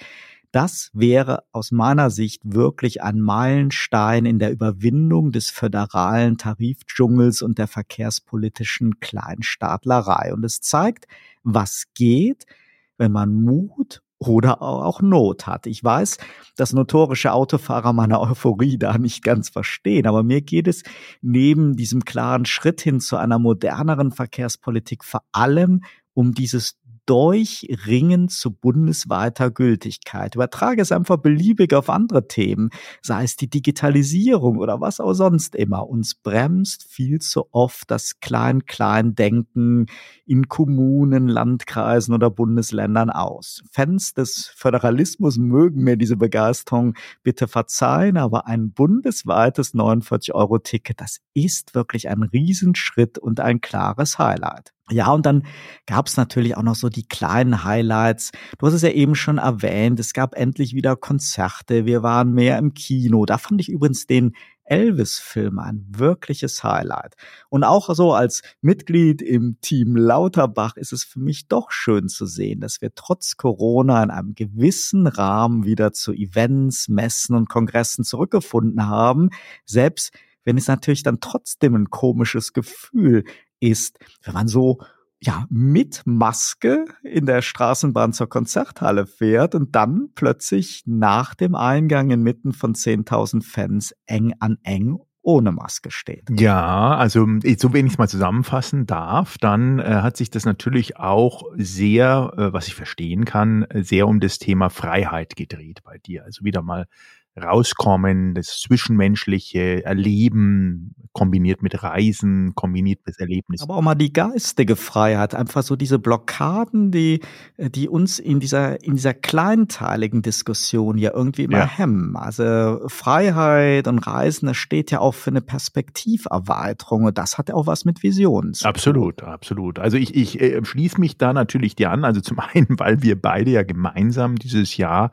Das wäre aus meiner Sicht wirklich ein Meilenstein in der Überwindung des föderalen Tarifdschungels und der verkehrspolitischen Kleinstaatlerei. Und es zeigt, was geht, wenn man Mut oder auch Not hat. Ich weiß, dass notorische Autofahrer meine Euphorie da nicht ganz verstehen, aber mir geht es neben diesem klaren Schritt hin zu einer moderneren Verkehrspolitik vor allem um dieses Durchringen zu bundesweiter Gültigkeit. Übertrage es einfach beliebig auf andere Themen, sei es die Digitalisierung oder was auch sonst immer. Uns bremst viel zu oft das Klein-Klein-Denken in Kommunen, Landkreisen oder Bundesländern aus. Fans des Föderalismus mögen mir diese Begeisterung bitte verzeihen, aber ein bundesweites 49-Euro-Ticket, das ist wirklich ein Riesenschritt und ein klares Highlight. Ja, und dann gab es natürlich auch noch so die kleinen Highlights. Du hast es ja eben schon erwähnt, es gab endlich wieder Konzerte, wir waren mehr im Kino. Da fand ich übrigens den Elvis-Film ein wirkliches Highlight. Und auch so als Mitglied im Team Lauterbach ist es für mich doch schön zu sehen, dass wir trotz Corona in einem gewissen Rahmen wieder zu Events, Messen und Kongressen zurückgefunden haben. Selbst wenn es natürlich dann trotzdem ein komisches Gefühl ist, wenn man so ja, mit Maske in der Straßenbahn zur Konzerthalle fährt und dann plötzlich nach dem Eingang inmitten von 10.000 Fans eng an eng ohne Maske steht. Ja, also so wenn ich es mal zusammenfassen darf, dann äh, hat sich das natürlich auch sehr, äh, was ich verstehen kann, sehr um das Thema Freiheit gedreht bei dir. Also wieder mal rauskommen, das zwischenmenschliche Erleben kombiniert mit Reisen, kombiniert mit Erlebnissen. Aber auch mal die geistige Freiheit, einfach so diese Blockaden, die, die uns in dieser, in dieser kleinteiligen Diskussion ja irgendwie immer ja. hemmen. Also Freiheit und Reisen, das steht ja auch für eine Perspektiverweiterung und das hat ja auch was mit Visionen zu tun. Absolut, absolut. Also ich, ich äh, schließe mich da natürlich dir an. Also zum einen, weil wir beide ja gemeinsam dieses Jahr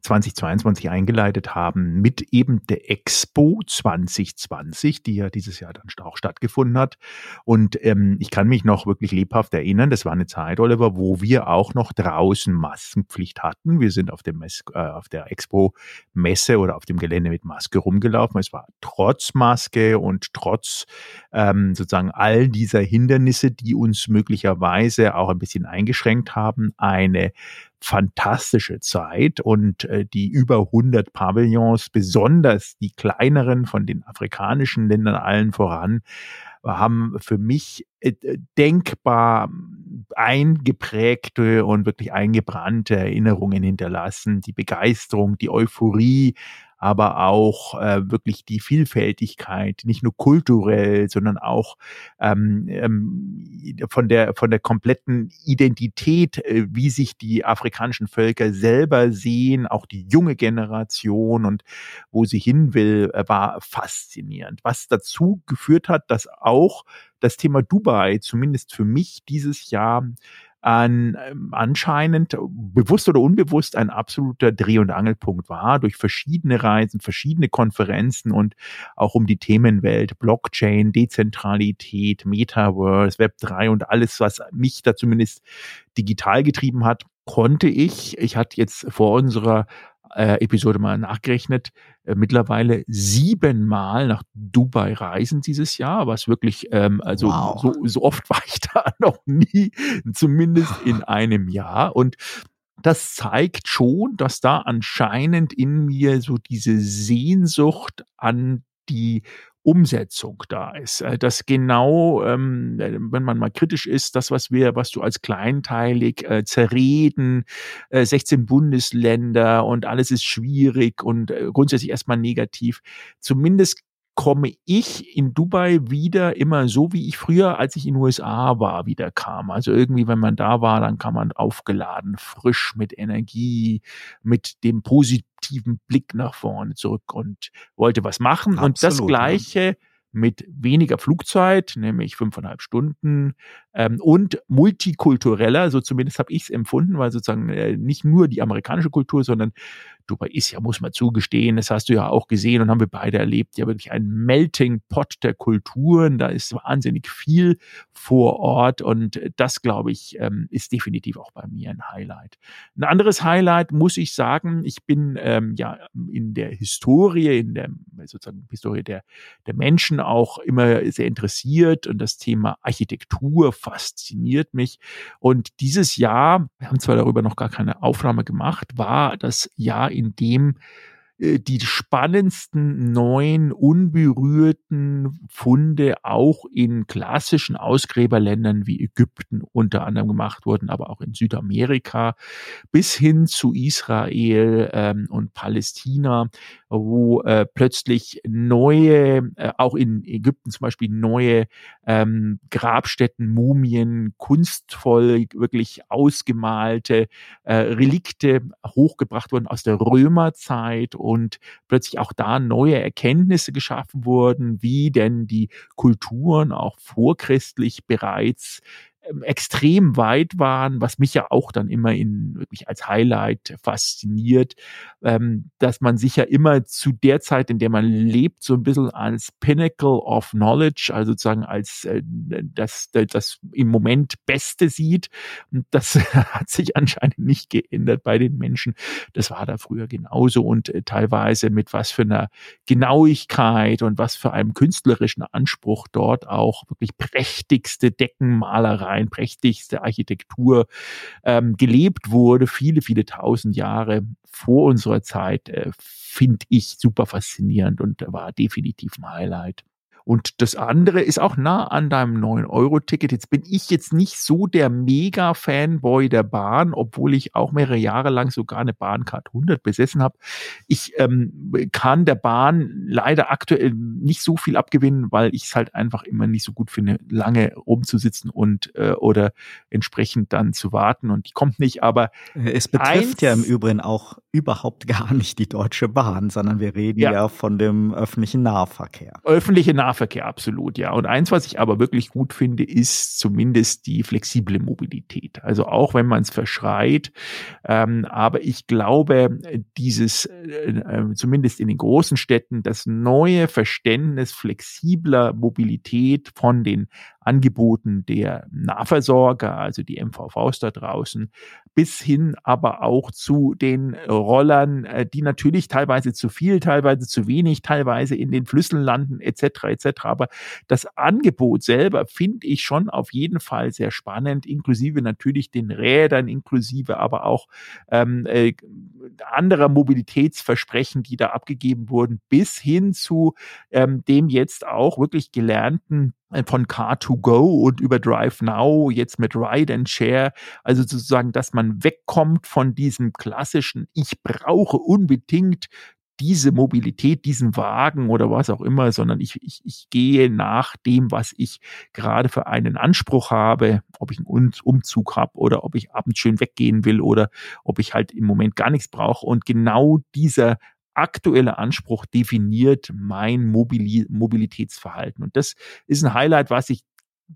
2022 eingeleitet haben mit eben der Expo 2020, die ja dieses Jahr dann auch stattgefunden hat. Und ähm, ich kann mich noch wirklich lebhaft erinnern, das war eine Zeit, Oliver, wo wir auch noch draußen Maskenpflicht hatten. Wir sind auf, dem Mess, äh, auf der Expo-Messe oder auf dem Gelände mit Maske rumgelaufen. Es war trotz Maske und trotz ähm, sozusagen all dieser Hindernisse, die uns möglicherweise auch ein bisschen eingeschränkt haben, eine fantastische Zeit und äh, die über 100 Pavillons, besonders die kleineren von den afrikanischen Ländern allen voran, haben für mich äh, denkbar eingeprägte und wirklich eingebrannte Erinnerungen hinterlassen. Die Begeisterung, die Euphorie, aber auch äh, wirklich die Vielfältigkeit, nicht nur kulturell, sondern auch ähm, ähm, von der von der kompletten Identität, äh, wie sich die afrikanischen Völker selber sehen, auch die junge Generation und wo sie hin will, äh, war faszinierend. Was dazu geführt hat, dass auch das Thema Dubai zumindest für mich dieses Jahr an, anscheinend bewusst oder unbewusst ein absoluter Dreh- und Angelpunkt war durch verschiedene Reisen, verschiedene Konferenzen und auch um die Themenwelt Blockchain, Dezentralität, Metaverse, Web3 und alles, was mich da zumindest digital getrieben hat, konnte ich, ich hatte jetzt vor unserer äh, Episode mal nachgerechnet, äh, mittlerweile siebenmal nach Dubai reisen dieses Jahr, was wirklich, ähm, also wow. so, so oft war ich da noch nie, zumindest in einem Jahr. Und das zeigt schon, dass da anscheinend in mir so diese Sehnsucht an die Umsetzung da ist. Äh, dass genau, ähm, äh, wenn man mal kritisch ist, das, was wir, was du als kleinteilig äh, zerreden, äh, 16 Bundesländer und alles ist schwierig und grundsätzlich erstmal negativ, zumindest komme ich in Dubai wieder immer so, wie ich früher, als ich in den USA war, wieder kam. Also irgendwie, wenn man da war, dann kam man aufgeladen, frisch mit Energie, mit dem positiven Blick nach vorne zurück und wollte was machen. Absolut, und das Gleiche ja mit weniger Flugzeit, nämlich fünfeinhalb Stunden ähm, und multikultureller, so zumindest habe ich es empfunden, weil sozusagen äh, nicht nur die amerikanische Kultur, sondern Dubai ist ja, muss man zugestehen, das hast du ja auch gesehen und haben wir beide erlebt, ja wirklich ein Melting Pot der Kulturen, da ist wahnsinnig viel vor Ort und das, glaube ich, ähm, ist definitiv auch bei mir ein Highlight. Ein anderes Highlight muss ich sagen, ich bin ähm, ja in der Historie, in der sozusagen Historie der, der Menschen auch immer sehr interessiert und das Thema Architektur fasziniert mich und dieses Jahr, wir haben zwar darüber noch gar keine Aufnahme gemacht, war das Jahr, in dem äh, die spannendsten neuen unberührten Funde auch in klassischen Ausgräberländern wie Ägypten unter anderem gemacht wurden, aber auch in Südamerika bis hin zu Israel ähm, und Palästina, wo äh, plötzlich neue, äh, auch in Ägypten zum Beispiel neue ähm, Grabstätten, Mumien, kunstvoll wirklich ausgemalte äh, Relikte hochgebracht wurden aus der Römerzeit und plötzlich auch da neue Erkenntnisse geschaffen wurden, wie denn die Kulturen auch vorchristlich bereits extrem weit waren, was mich ja auch dann immer in wirklich als Highlight fasziniert, ähm, dass man sich ja immer zu der Zeit, in der man lebt, so ein bisschen als Pinnacle of Knowledge, also sozusagen als äh, das, das im Moment Beste sieht. Und das hat sich anscheinend nicht geändert bei den Menschen. Das war da früher genauso und äh, teilweise mit was für einer Genauigkeit und was für einem künstlerischen Anspruch dort auch wirklich prächtigste Deckenmalerei ein prächtigste Architektur ähm, gelebt wurde, viele, viele tausend Jahre vor unserer Zeit, äh, finde ich super faszinierend und war definitiv ein Highlight. Und das andere ist auch nah an deinem 9-Euro-Ticket. Jetzt bin ich jetzt nicht so der Mega-Fanboy der Bahn, obwohl ich auch mehrere Jahre lang sogar eine Bahncard 100 besessen habe. Ich ähm, kann der Bahn leider aktuell nicht so viel abgewinnen, weil ich es halt einfach immer nicht so gut finde, lange rumzusitzen und äh, oder entsprechend dann zu warten. Und die kommt nicht. Aber es betrifft ja im Übrigen auch überhaupt gar nicht die Deutsche Bahn, sondern wir reden ja, ja von dem öffentlichen Nahverkehr. Öffentliche Nahverkehr, absolut, ja. Und eins, was ich aber wirklich gut finde, ist zumindest die flexible Mobilität. Also auch wenn man es verschreit, ähm, aber ich glaube, dieses, äh, äh, zumindest in den großen Städten, das neue Verständnis flexibler Mobilität von den Angeboten der Nahversorger, also die MVVs da draußen, bis hin aber auch zu den Rollern, äh, die natürlich teilweise zu viel, teilweise zu wenig, teilweise in den Flüssen landen, etc. etc. Aber das Angebot selber finde ich schon auf jeden Fall sehr spannend, inklusive natürlich den Rädern, inklusive aber auch ähm, äh, anderer Mobilitätsversprechen, die da abgegeben wurden, bis hin zu ähm, dem jetzt auch wirklich gelernten von Car2Go und über Drive Now, jetzt mit Ride and Share, also sozusagen, dass man wegkommt von diesem klassischen, ich brauche unbedingt diese Mobilität, diesen Wagen oder was auch immer, sondern ich, ich, ich gehe nach dem, was ich gerade für einen Anspruch habe, ob ich einen Umzug habe oder ob ich abends schön weggehen will oder ob ich halt im Moment gar nichts brauche. Und genau dieser aktuelle Anspruch definiert mein Mobili Mobilitätsverhalten. Und das ist ein Highlight, was ich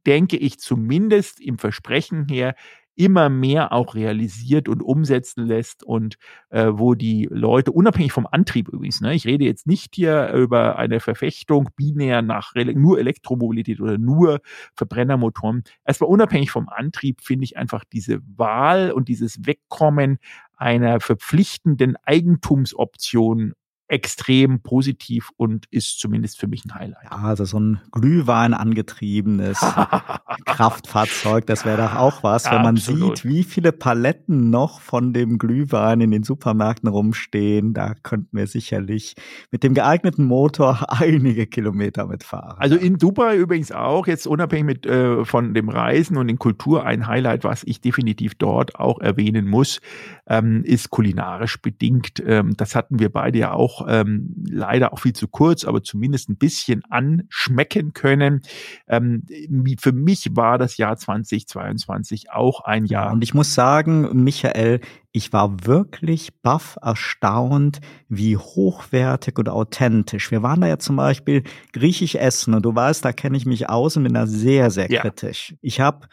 denke ich zumindest im Versprechen her immer mehr auch realisiert und umsetzen lässt und äh, wo die Leute, unabhängig vom Antrieb übrigens, ne, ich rede jetzt nicht hier über eine Verfechtung binär nach nur Elektromobilität oder nur Verbrennermotoren, erstmal unabhängig vom Antrieb finde ich einfach diese Wahl und dieses Wegkommen einer verpflichtenden Eigentumsoption extrem positiv und ist zumindest für mich ein Highlight. Ja, also so ein Glühwein angetriebenes Kraftfahrzeug, das wäre doch auch was, wenn man Absolut. sieht, wie viele Paletten noch von dem Glühwein in den Supermärkten rumstehen. Da könnten wir sicherlich mit dem geeigneten Motor einige Kilometer mitfahren. Also in Dubai übrigens auch, jetzt unabhängig mit, äh, von dem Reisen und den Kultur, ein Highlight, was ich definitiv dort auch erwähnen muss, ähm, ist kulinarisch bedingt. Ähm, das hatten wir beide ja auch auch ähm, leider auch viel zu kurz, aber zumindest ein bisschen anschmecken können. Ähm, für mich war das Jahr 2022 auch ein Jahr. Und ich muss sagen, Michael, ich war wirklich baff erstaunt, wie hochwertig und authentisch. Wir waren da ja zum Beispiel griechisch essen und du weißt, da kenne ich mich aus und bin da sehr, sehr ja. kritisch. Ich habe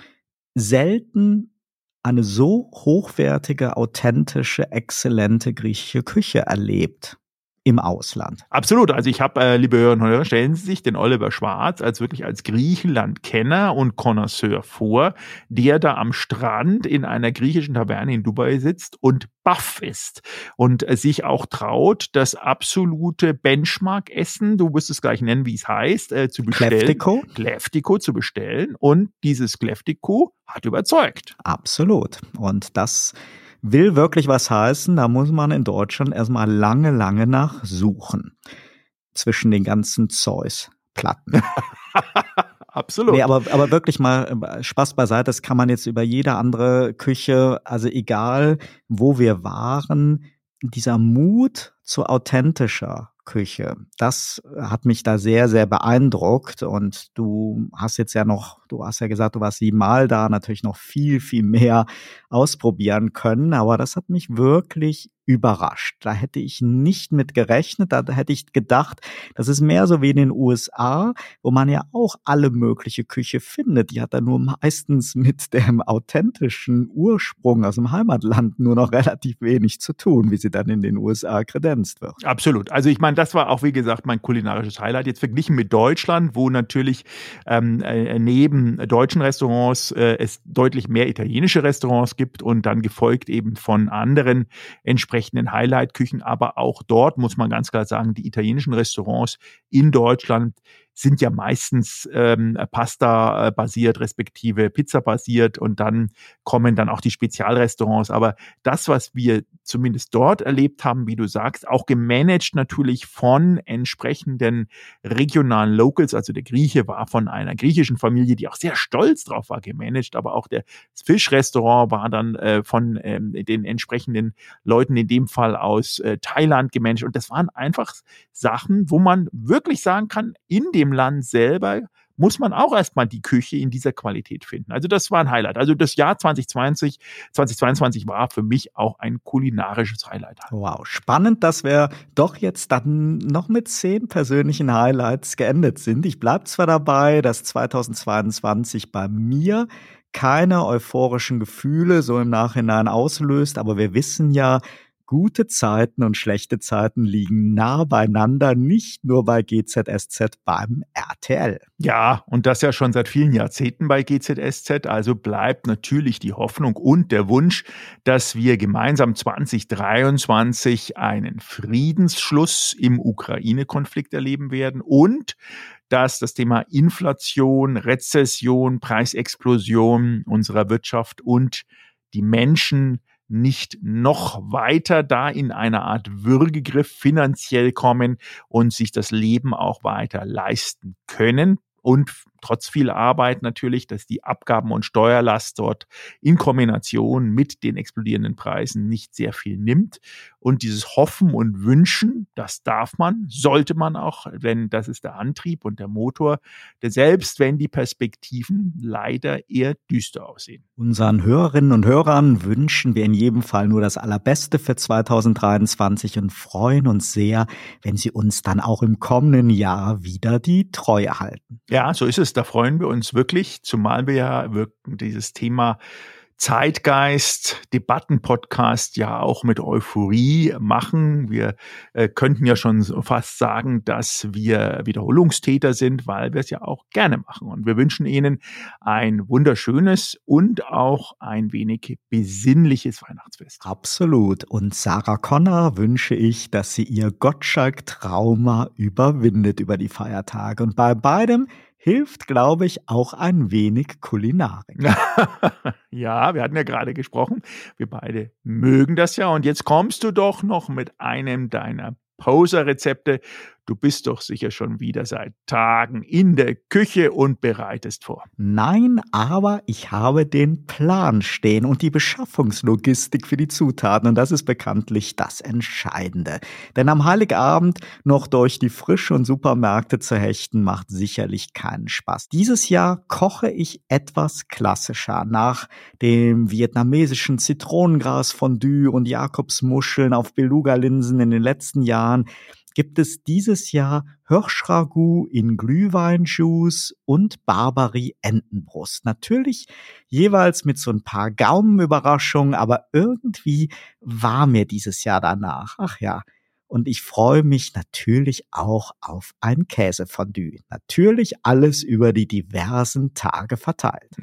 selten eine so hochwertige, authentische, exzellente griechische Küche erlebt im Ausland. Absolut. Also ich habe, äh, liebe Hörerinnen und Hörer, stellen Sie sich den Oliver Schwarz als wirklich als Griechenland-Kenner und Connoisseur vor, der da am Strand in einer griechischen Taverne in Dubai sitzt und baff ist und äh, sich auch traut, das absolute Benchmark-Essen, du wirst es gleich nennen, wie es heißt, äh, zu bestellen. Kleftico. Kleftico zu bestellen und dieses Kleftico hat überzeugt. Absolut. Und das will wirklich was heißen, da muss man in Deutschland erstmal lange, lange nachsuchen. Zwischen den ganzen Zeus-Platten. Absolut. Nee, aber, aber wirklich mal äh, Spaß beiseite, das kann man jetzt über jede andere Küche, also egal wo wir waren, dieser Mut zu authentischer Küche. Das hat mich da sehr, sehr beeindruckt. Und du hast jetzt ja noch, du hast ja gesagt, du warst siebenmal da, natürlich noch viel, viel mehr ausprobieren können. Aber das hat mich wirklich überrascht. Da hätte ich nicht mit gerechnet. Da hätte ich gedacht, das ist mehr so wie in den USA, wo man ja auch alle mögliche Küche findet. Die hat dann nur meistens mit dem authentischen Ursprung aus dem Heimatland nur noch relativ wenig zu tun, wie sie dann in den USA kredenzt wird. Absolut. Also ich meine, das war auch, wie gesagt, mein kulinarisches Highlight. Jetzt verglichen mit Deutschland, wo natürlich ähm, äh, neben deutschen Restaurants äh, es deutlich mehr italienische Restaurants gibt und dann gefolgt eben von anderen entsprechenden entsprechenden Highlight-Küchen, aber auch dort muss man ganz klar sagen, die italienischen Restaurants in Deutschland sind ja meistens ähm, Pasta basiert, respektive Pizza basiert und dann kommen dann auch die Spezialrestaurants. Aber das, was wir zumindest dort erlebt haben, wie du sagst, auch gemanagt natürlich von entsprechenden regionalen Locals. Also der Grieche war von einer griechischen Familie, die auch sehr stolz drauf war, gemanagt, aber auch das Fischrestaurant war dann äh, von ähm, den entsprechenden Leuten, in dem Fall aus äh, Thailand gemanagt. Und das waren einfach Sachen, wo man wirklich sagen kann, in dem Land selber muss man auch erstmal die Küche in dieser Qualität finden. Also das war ein Highlight. Also das Jahr 2020, 2022 war für mich auch ein kulinarisches Highlight. Wow, spannend, dass wir doch jetzt dann noch mit zehn persönlichen Highlights geendet sind. Ich bleibe zwar dabei, dass 2022 bei mir keine euphorischen Gefühle so im Nachhinein auslöst, aber wir wissen ja, Gute Zeiten und schlechte Zeiten liegen nah beieinander, nicht nur bei GZSZ beim RTL. Ja, und das ja schon seit vielen Jahrzehnten bei GZSZ. Also bleibt natürlich die Hoffnung und der Wunsch, dass wir gemeinsam 2023 einen Friedensschluss im Ukraine-Konflikt erleben werden und dass das Thema Inflation, Rezession, Preisexplosion unserer Wirtschaft und die Menschen nicht noch weiter da in eine Art Würgegriff finanziell kommen und sich das Leben auch weiter leisten können und trotz viel Arbeit natürlich, dass die Abgaben- und Steuerlast dort in Kombination mit den explodierenden Preisen nicht sehr viel nimmt. Und dieses Hoffen und Wünschen, das darf man, sollte man auch, denn das ist der Antrieb und der Motor, der selbst wenn die Perspektiven leider eher düster aussehen. Unseren Hörerinnen und Hörern wünschen wir in jedem Fall nur das Allerbeste für 2023 und freuen uns sehr, wenn sie uns dann auch im kommenden Jahr wieder die Treue halten. Ja, so ist es. Da freuen wir uns wirklich, zumal wir ja dieses Thema Zeitgeist, Debattenpodcast ja auch mit Euphorie machen. Wir äh, könnten ja schon fast sagen, dass wir Wiederholungstäter sind, weil wir es ja auch gerne machen. Und wir wünschen Ihnen ein wunderschönes und auch ein wenig besinnliches Weihnachtsfest. Absolut. Und Sarah Connor wünsche ich, dass sie ihr Gottschalk-Trauma überwindet über die Feiertage. Und bei beidem hilft, glaube ich, auch ein wenig Kulinarik. ja, wir hatten ja gerade gesprochen, wir beide mögen das ja. Und jetzt kommst du doch noch mit einem deiner Poser-Rezepte. Du bist doch sicher schon wieder seit Tagen in der Küche und bereitest vor. Nein, aber ich habe den Plan stehen und die Beschaffungslogistik für die Zutaten und das ist bekanntlich das Entscheidende. Denn am Heiligabend noch durch die frischen Supermärkte zu hechten macht sicherlich keinen Spaß. Dieses Jahr koche ich etwas klassischer nach dem vietnamesischen Zitronengras-Fondue und Jakobsmuscheln auf Beluga-Linsen in den letzten Jahren gibt es dieses Jahr Hirschragout in Glühweinjuice und Barbary Entenbrust. Natürlich jeweils mit so ein paar Gaumenüberraschungen, aber irgendwie war mir dieses Jahr danach. Ach ja. Und ich freue mich natürlich auch auf ein Käsefondue. Natürlich alles über die diversen Tage verteilt.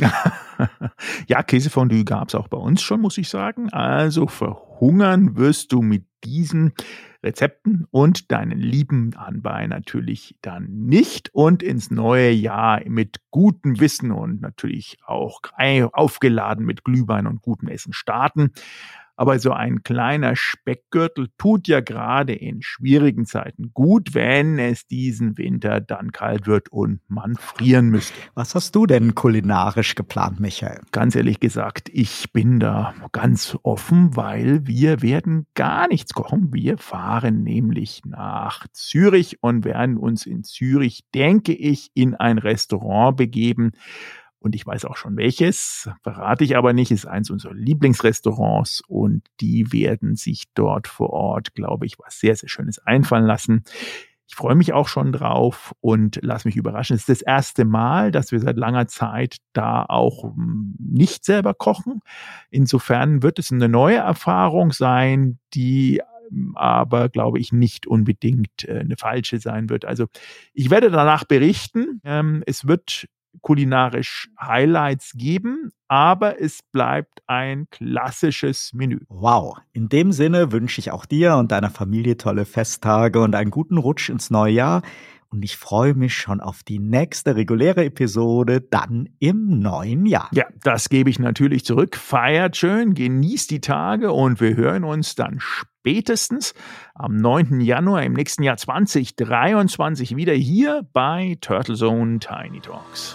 ja, Käsefondue gab es auch bei uns schon, muss ich sagen. Also verhungern wirst du mit diesen Rezepten und deinen lieben Anbei natürlich dann nicht und ins neue Jahr mit gutem Wissen und natürlich auch aufgeladen mit Glühwein und gutem Essen starten. Aber so ein kleiner Speckgürtel tut ja gerade in schwierigen Zeiten gut, wenn es diesen Winter dann kalt wird und man frieren müsste. Was hast du denn kulinarisch geplant, Michael? Ganz ehrlich gesagt, ich bin da ganz offen, weil wir werden gar nichts kochen. Wir fahren nämlich nach Zürich und werden uns in Zürich, denke ich, in ein Restaurant begeben, und ich weiß auch schon welches, verrate ich aber nicht, ist eins unserer Lieblingsrestaurants und die werden sich dort vor Ort, glaube ich, was sehr, sehr Schönes einfallen lassen. Ich freue mich auch schon drauf und lass mich überraschen. Es ist das erste Mal, dass wir seit langer Zeit da auch hm, nicht selber kochen. Insofern wird es eine neue Erfahrung sein, die hm, aber, glaube ich, nicht unbedingt äh, eine falsche sein wird. Also ich werde danach berichten. Ähm, es wird kulinarisch Highlights geben, aber es bleibt ein klassisches Menü. Wow, in dem Sinne wünsche ich auch dir und deiner Familie tolle Festtage und einen guten Rutsch ins neue Jahr. und ich freue mich schon auf die nächste reguläre Episode dann im neuen Jahr. Ja, das gebe ich natürlich zurück. Feiert schön, genießt die Tage und wir hören uns dann spätestens am 9. Januar im nächsten Jahr 2023 wieder hier bei Turtle Zone Tiny Talks.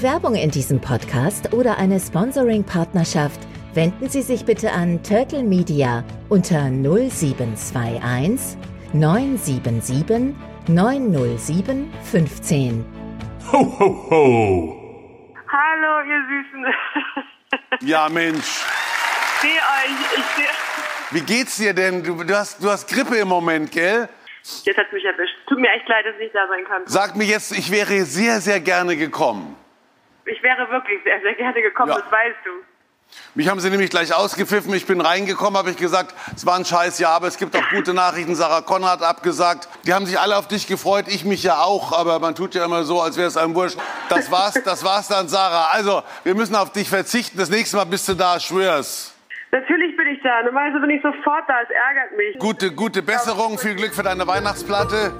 Für Werbung in diesem Podcast oder eine Sponsoring-Partnerschaft wenden Sie sich bitte an Turtle Media unter 0721 977 907 15. Ho, ho, ho! Hallo, ihr Süßen. Ja, Mensch. Ich sehe euch. Ich sehe. Wie geht's dir denn? Du, du, hast, du hast Grippe im Moment, gell? Jetzt hat mich erwischt. Tut mir echt leid, dass ich nicht da sein kann. Sag mir jetzt, ich wäre sehr, sehr gerne gekommen. Ich wäre wirklich sehr, sehr gerne gekommen, Ja. das weißt du. Mich haben sie nämlich gleich ausgepfiffen. Ich bin reingekommen, habe ich gesagt, es war ein scheiß Jahr, aber es gibt auch gute Nachrichten. Sarah Konrad abgesagt. Die haben sich alle auf dich gefreut, ich mich ja auch, aber man tut ja immer so, als wäre es einem wurscht. Das war's, das war's dann, Sarah. Also, wir müssen auf dich verzichten. Das nächste Mal bist du da, schwör's. Natürlich bin ich da. Normalerweise bin ich sofort da. Es ärgert mich. Gute, gute Besserung, viel Glück für deine Weihnachtsplatte.